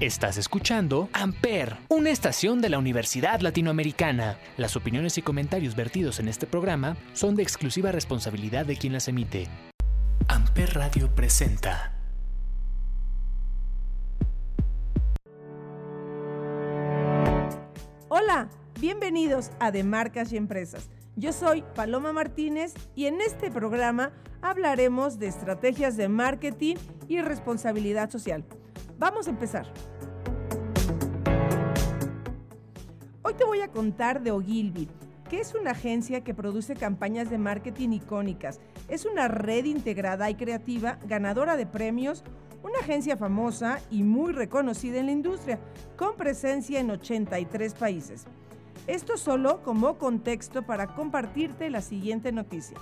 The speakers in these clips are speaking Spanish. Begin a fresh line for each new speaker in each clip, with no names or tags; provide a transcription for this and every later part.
Estás escuchando Amper, una estación de la Universidad Latinoamericana. Las opiniones y comentarios vertidos en este programa son de exclusiva responsabilidad de quien las emite. Amper Radio presenta.
Hola, bienvenidos a De Marcas y Empresas. Yo soy Paloma Martínez y en este programa hablaremos de estrategias de marketing y responsabilidad social. Vamos a empezar. Hoy te voy a contar de Ogilvy, que es una agencia que produce campañas de marketing icónicas. Es una red integrada y creativa, ganadora de premios, una agencia famosa y muy reconocida en la industria, con presencia en 83 países. Esto solo como contexto para compartirte la siguiente noticia.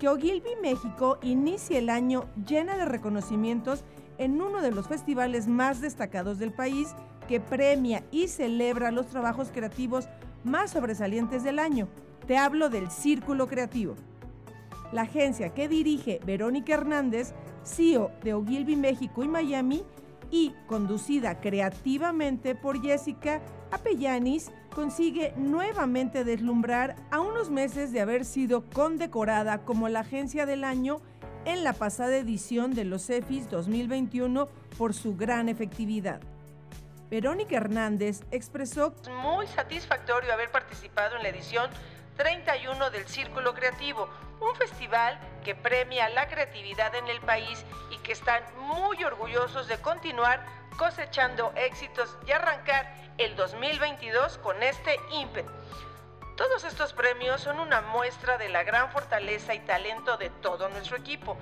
Que Ogilvy México inicie el año llena de reconocimientos en uno de los festivales más destacados del país que premia y celebra los trabajos creativos más sobresalientes del año. Te hablo del Círculo Creativo. La agencia que dirige Verónica Hernández, CEO de Ogilvy México y Miami, y conducida creativamente por Jessica Apellanis, consigue nuevamente deslumbrar a unos meses de haber sido condecorada como la agencia del año en la pasada edición de los CEFIS 2021 por su gran efectividad. Verónica Hernández expresó muy satisfactorio haber participado en la edición 31 del Círculo Creativo, un festival que premia la creatividad en el país y que están muy orgullosos de continuar cosechando éxitos y arrancar el 2022 con este ímpetu. Todos estos premios son una muestra de la gran fortaleza y talento de todo nuestro equipo,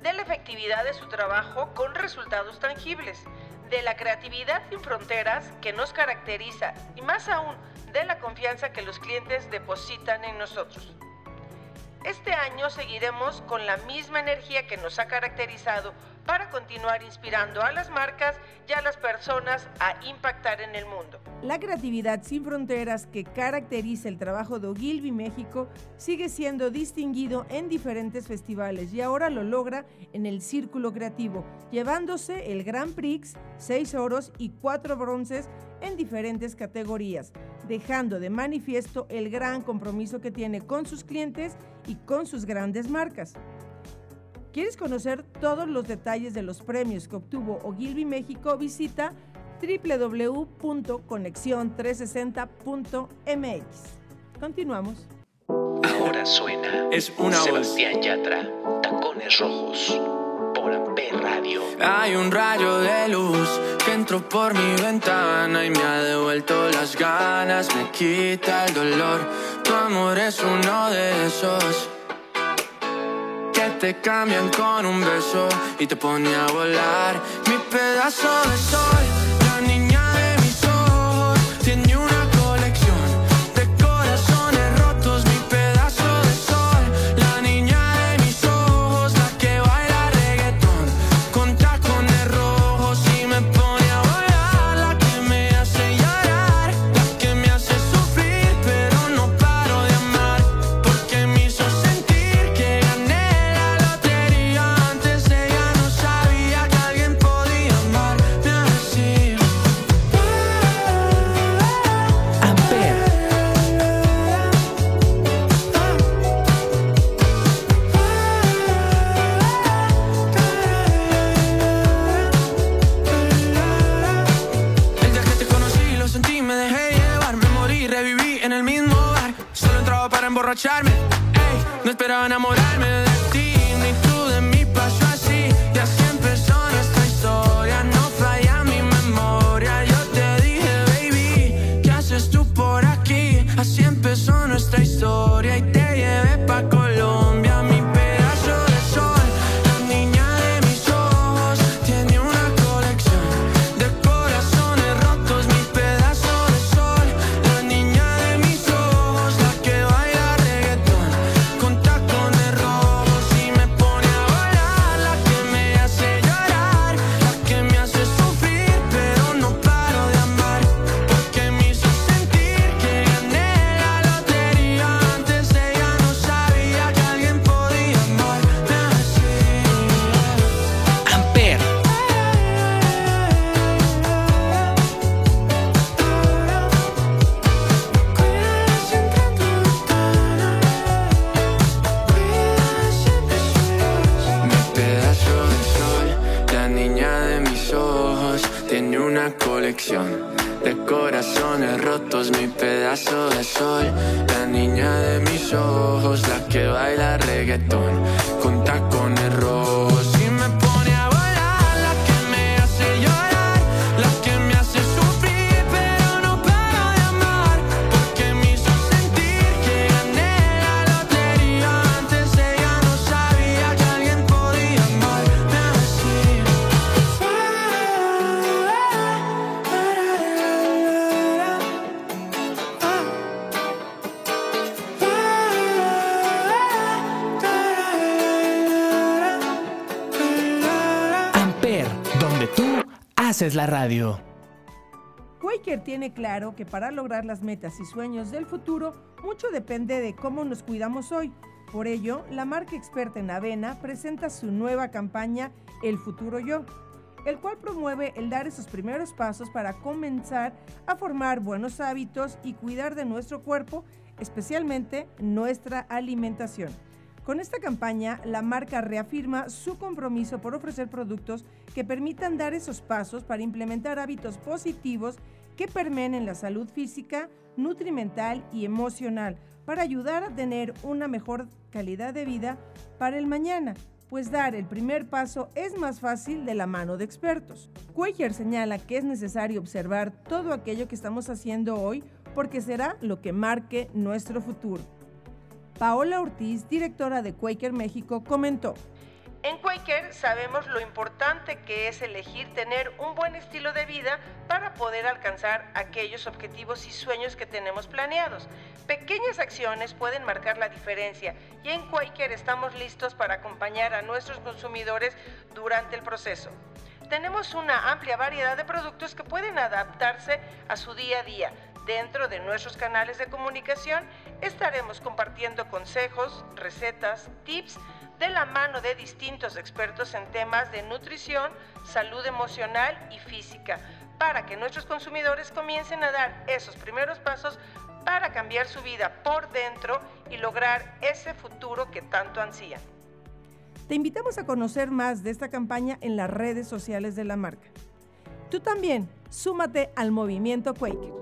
de la efectividad de su trabajo con resultados tangibles, de la creatividad sin fronteras que nos caracteriza y más aún de la confianza que los clientes depositan en nosotros. Este año seguiremos con la misma energía que nos ha caracterizado para continuar inspirando a las marcas y a las personas a impactar en el mundo. La creatividad sin fronteras que caracteriza el trabajo de Ogilvy México sigue siendo distinguido en diferentes festivales y ahora lo logra en el Círculo Creativo, llevándose el Grand Prix, seis oros y cuatro bronces en diferentes categorías, dejando de manifiesto el gran compromiso que tiene con sus clientes y con sus grandes marcas. ¿Quieres conocer todos los detalles de los premios que obtuvo Ogilvy México? Visita www.conexion360.mx. Continuamos.
Ahora suena es una Sebastián Yatra, Tacones Rojos, por Amper Radio.
Hay un rayo de luz que entró por mi ventana y me ha devuelto las ganas, me quita el dolor. Tu amor es uno de esos te cambian con un beso y te pone a volar. Mi pedazo de sol. Haces
la
radio.
Quaker tiene claro que para lograr las metas y sueños del futuro, mucho depende de cómo nos cuidamos hoy. Por ello, la marca experta en avena presenta su nueva campaña El futuro yo, el cual promueve el dar esos primeros pasos para comenzar a formar buenos hábitos y cuidar de nuestro cuerpo, especialmente nuestra alimentación. Con esta campaña, la marca reafirma su compromiso por ofrecer productos que permitan dar esos pasos para implementar hábitos positivos que permeen en la salud física, nutrimental y emocional, para ayudar a tener una mejor calidad de vida para el mañana, pues dar el primer paso es más fácil de la mano de expertos. Quaker señala que es necesario observar todo aquello que estamos haciendo hoy porque será lo que marque nuestro futuro. Paola Ortiz, directora de Quaker México, comentó. En Quaker sabemos lo importante que es elegir tener un buen estilo de vida para poder alcanzar aquellos objetivos y sueños que tenemos planeados. Pequeñas acciones pueden marcar la diferencia y en Quaker estamos listos para acompañar a nuestros consumidores durante el proceso. Tenemos una amplia variedad de productos que pueden adaptarse a su día a día. Dentro de nuestros canales de comunicación estaremos compartiendo consejos, recetas, tips de la mano de distintos expertos en temas de nutrición, salud emocional y física, para que nuestros consumidores comiencen a dar esos primeros pasos para cambiar su vida por dentro y lograr ese futuro que tanto ansían. Te invitamos a conocer más de esta campaña en las redes sociales de la marca. Tú también, súmate al movimiento Quaker.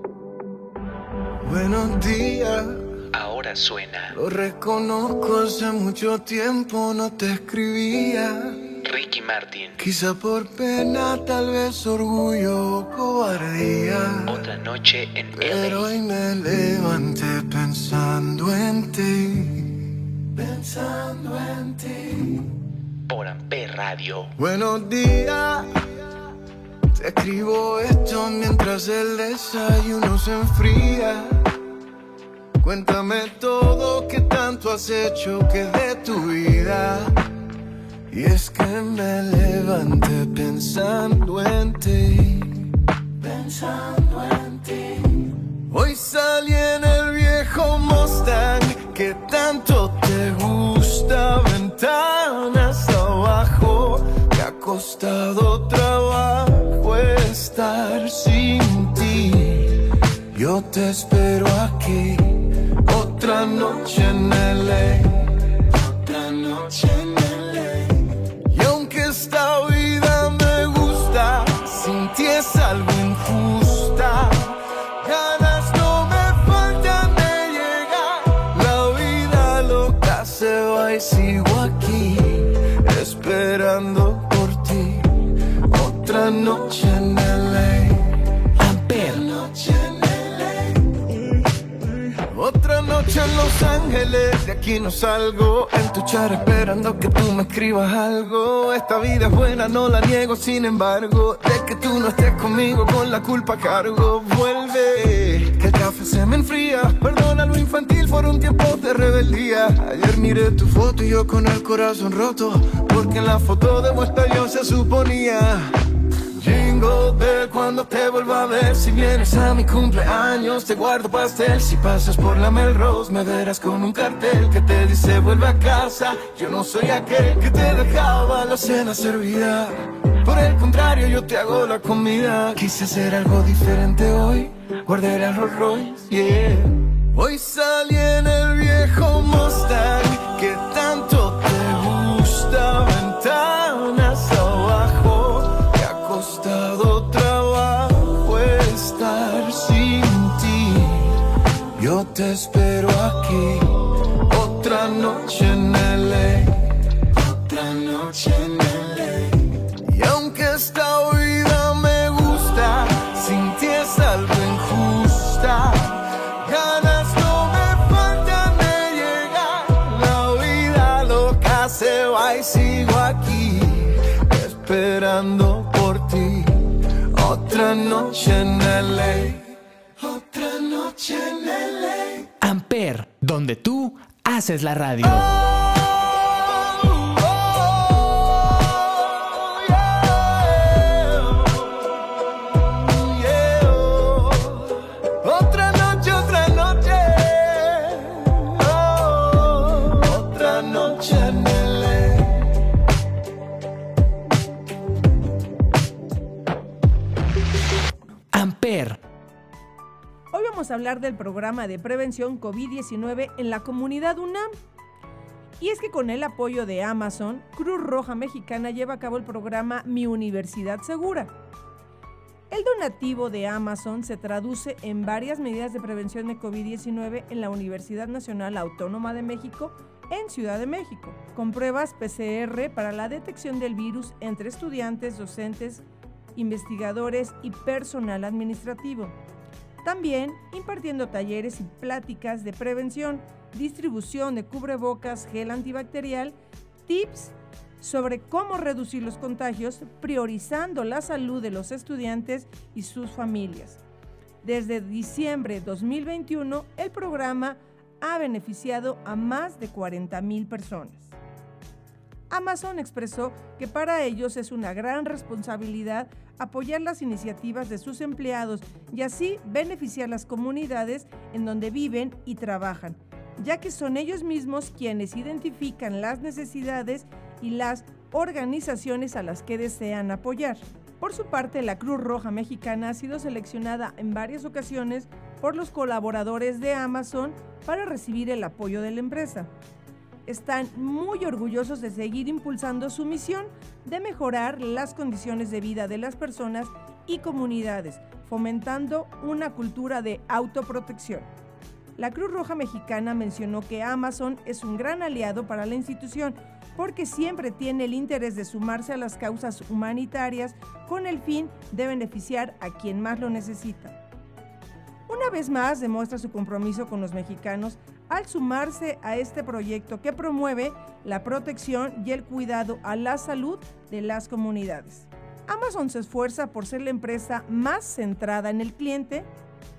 Buenos días.
Ahora suena
Lo reconozco, hace mucho tiempo no te escribía.
Ricky Martin.
Quizá por pena, tal vez orgullo o cobardía.
Otra noche en
Pero hoy me levanté pensando en ti. Pensando en ti.
por Amper Radio.
Buenos días. Te escribo esto mientras el desayuno se enfría. Cuéntame todo que tanto has hecho que de tu vida. Y es que me levanté pensando en ti. Pensando en ti. Hoy salí en el viejo Mustang que tanto te gusta. Ventanas abajo. Me ha costado trabajo estar sin ti. Yo te espero aquí. Otra noche en LA. Otra noche en LA. Y aunque esta vida me gusta, sin ti es algo injusta. Ganas no me faltan de llegar. La vida loca se va y sigo aquí, esperando por ti. Otra noche en LA. Noche en Los Ángeles, de aquí no salgo. En tu char esperando que tú me escribas algo. Esta vida es buena, no la niego, sin embargo. De que tú no estés conmigo, con la culpa cargo. Vuelve, que el café se me enfría. Perdona lo infantil por un tiempo de rebeldía. Ayer miré tu foto y yo con el corazón roto. Porque en la foto de muestra yo se suponía. Jingle Bell cuando te vuelva a ver. Si vienes a mi cumpleaños te guardo pastel. Si pasas por la Melrose me verás con un cartel Que te dice vuelve a casa Yo no soy aquel que te dejaba la cena servida. Por el contrario yo te hago la comida. Quise hacer algo diferente hoy. Guardé el Rolls Royce, yeah. Hoy salí en el te espero aquí. Otra noche en LA. Otra noche en LA. Y aunque esta vida me gusta, sin ti es algo injusta. Ganas no me faltan de llegar. La vida loca se va y sigo aquí, esperando por ti. Otra noche en LA.
Tú haces la radio.
Vamos a hablar del programa de prevención COVID-19 en la comunidad UNAM. Y es que con el apoyo de Amazon, Cruz Roja Mexicana lleva a cabo el programa Mi Universidad Segura. El donativo de Amazon se traduce en varias medidas de prevención de COVID-19 en la Universidad Nacional Autónoma de México en Ciudad de México, con pruebas PCR para la detección del virus entre estudiantes, docentes, investigadores y personal administrativo. También impartiendo talleres y pláticas de prevención, distribución de cubrebocas, gel antibacterial, tips sobre cómo reducir los contagios, priorizando la salud de los estudiantes y sus familias. Desde diciembre de 2021, el programa ha beneficiado a más de 40 mil personas. Amazon expresó que para ellos es una gran responsabilidad apoyar las iniciativas de sus empleados y así beneficiar las comunidades en donde viven y trabajan, ya que son ellos mismos quienes identifican las necesidades y las organizaciones a las que desean apoyar. Por su parte, la Cruz Roja Mexicana ha sido seleccionada en varias ocasiones por los colaboradores de Amazon para recibir el apoyo de la empresa están muy orgullosos de seguir impulsando su misión de mejorar las condiciones de vida de las personas y comunidades, fomentando una cultura de autoprotección. La Cruz Roja Mexicana mencionó que Amazon es un gran aliado para la institución porque siempre tiene el interés de sumarse a las causas humanitarias con el fin de beneficiar a quien más lo necesita. Una vez más demuestra su compromiso con los mexicanos al sumarse a este proyecto que promueve la protección y el cuidado a la salud de las comunidades. Amazon se esfuerza por ser la empresa más centrada en el cliente,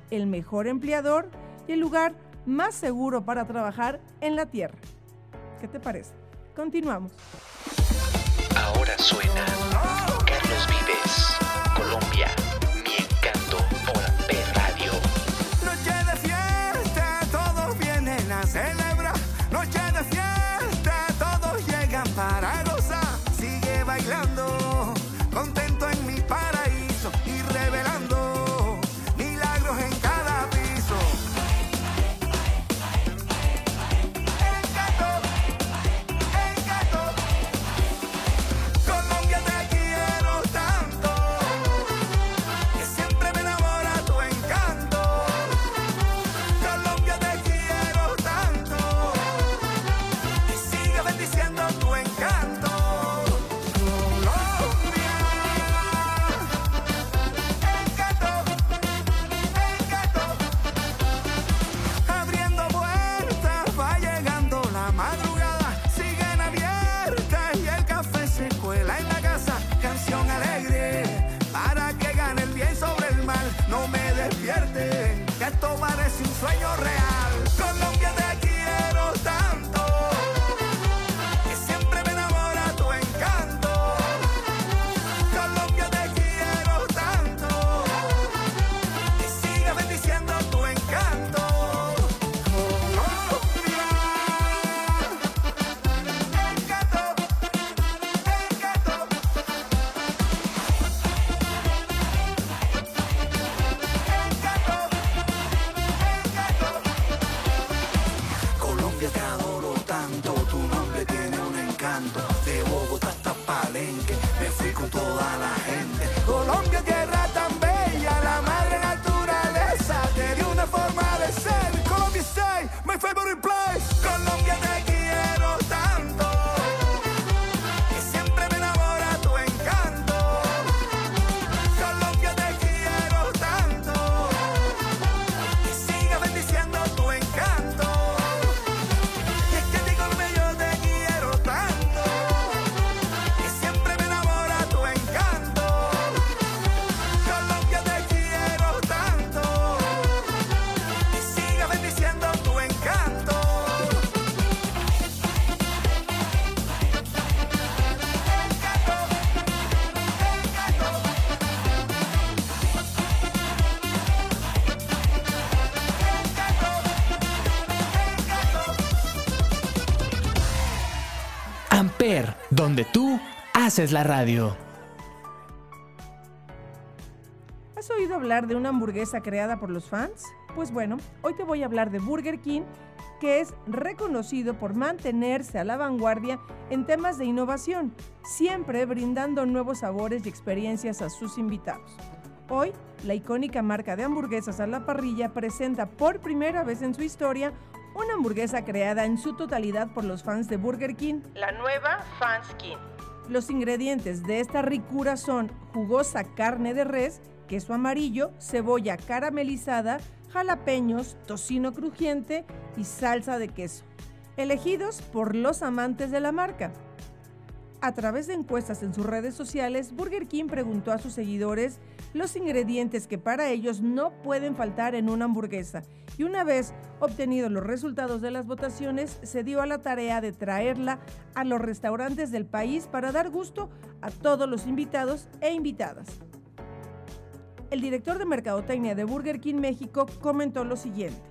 el mejor empleador y el lugar más seguro para trabajar en la Tierra. ¿Qué te parece? Continuamos.
ahora suena Carlos Vives, Colombia, haces la radio.
¿Has oído hablar de una hamburguesa creada por los fans? Pues bueno, hoy te voy a hablar de Burger King, que es reconocido por mantenerse a la vanguardia en temas de innovación, siempre brindando nuevos sabores y experiencias a sus invitados. Hoy, la icónica marca de hamburguesas a la parrilla presenta por primera vez en su historia una hamburguesa creada en su totalidad por los fans de Burger King, la nueva Fans King. Los ingredientes de esta ricura son jugosa carne de res, queso amarillo, cebolla caramelizada, jalapeños, tocino crujiente y salsa de queso, elegidos por los amantes de la marca. A través de encuestas en sus redes sociales, Burger King preguntó a sus seguidores los ingredientes que para ellos no pueden faltar en una hamburguesa y una vez obtenidos los resultados de las votaciones, se dio a la tarea de traerla a los restaurantes del país para dar gusto a todos los invitados e invitadas. El director de Mercadotecnia de Burger King México comentó lo siguiente.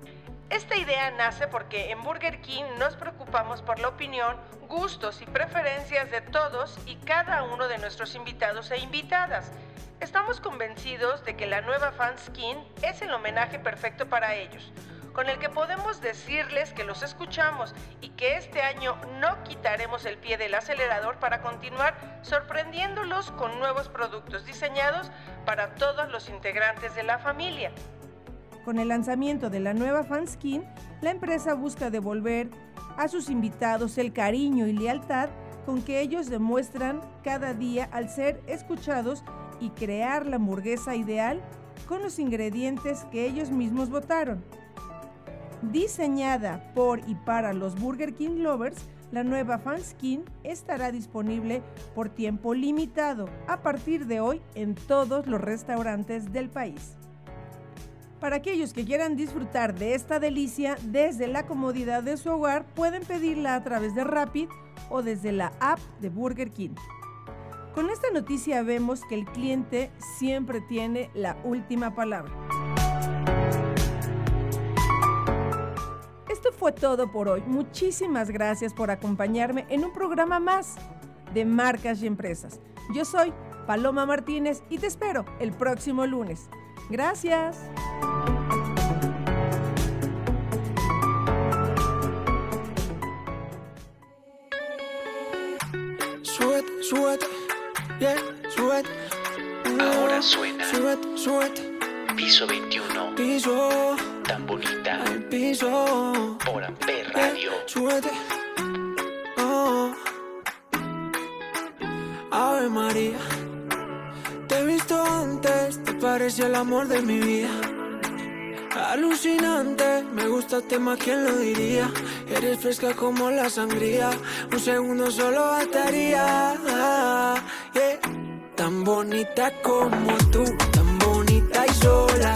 Esta idea nace porque en Burger King nos preocupamos por la opinión, gustos y preferencias de todos y cada uno de nuestros invitados e invitadas. Estamos convencidos de que la nueva Fanskin es el homenaje perfecto para ellos, con el que podemos decirles que los escuchamos y que este año no quitaremos el pie del acelerador para continuar sorprendiéndolos con nuevos productos diseñados para todos los integrantes de la familia. Con el lanzamiento de la nueva Fanskin, la empresa busca devolver a sus invitados el cariño y lealtad con que ellos demuestran cada día al ser escuchados y crear la hamburguesa ideal con los ingredientes que ellos mismos votaron. Diseñada por y para los Burger King lovers, la nueva Fanskin estará disponible por tiempo limitado a partir de hoy en todos los restaurantes del país. Para aquellos que quieran disfrutar de esta delicia desde la comodidad de su hogar, pueden pedirla a través de Rapid o desde la app de Burger King. Con esta noticia vemos que el cliente siempre tiene la última palabra. Esto fue todo por hoy. Muchísimas gracias por acompañarme en un programa más de marcas y empresas. Yo soy Paloma Martínez y te espero el próximo lunes. Gracias.
Sweat, sweat, yeah, sweat.
Ahora suena
Sweat, sweat,
Piso 21,
piso,
tan bonita,
al piso.
por Amper Radio.
Sweat, oh. Ave María, parece el amor de mi vida. Alucinante, me gustaste más, ¿quién lo diría? Eres fresca como la sangría, un segundo solo bastaría. yeah. Tan bonita como tú, tan bonita y sola.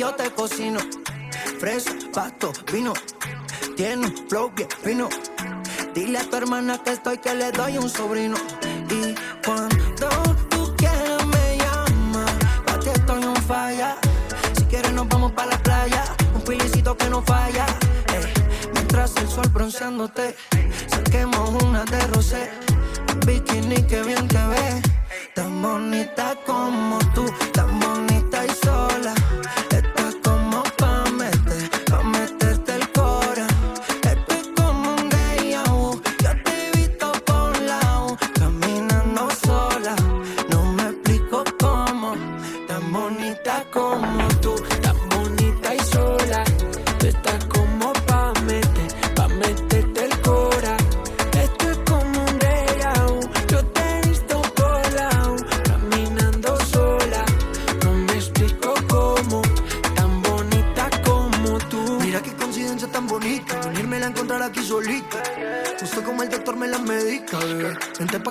Yo te cocino. Fresa, pasto, vino, tiene un flow bien fino. Dile a tu hermana que estoy, que le doy un sobrino. Y cuando tú quieras me llamas, pa' ti estoy un falla. Si quieres nos vamos pa' la playa, un pilicito que no falla. Ey, mientras el sol bronceándote, saquemos una de rosé. Un bikini que bien te ve, tan bonita como tú, tan bonita y sola.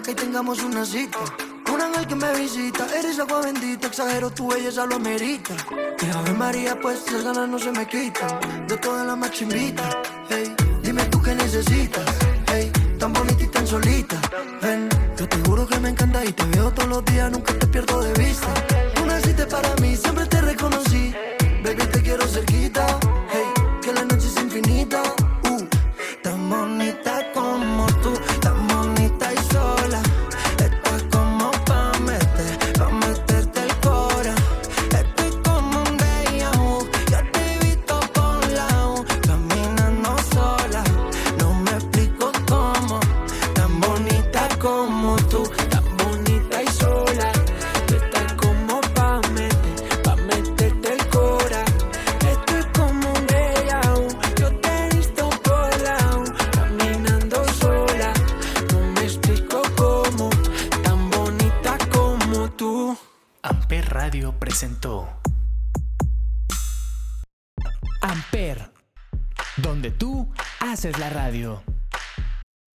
y
tengamos una cita. Un ángel que me visita, eres agua bendita, exagero, tu belleza lo amerita. Mi Ave María, pues las ganas no se me quitan, de todas las más. Hey, dime tú qué necesitas, hey, tan bonita y tan solita. Ven, yo te juro que me encanta y te veo todos los días,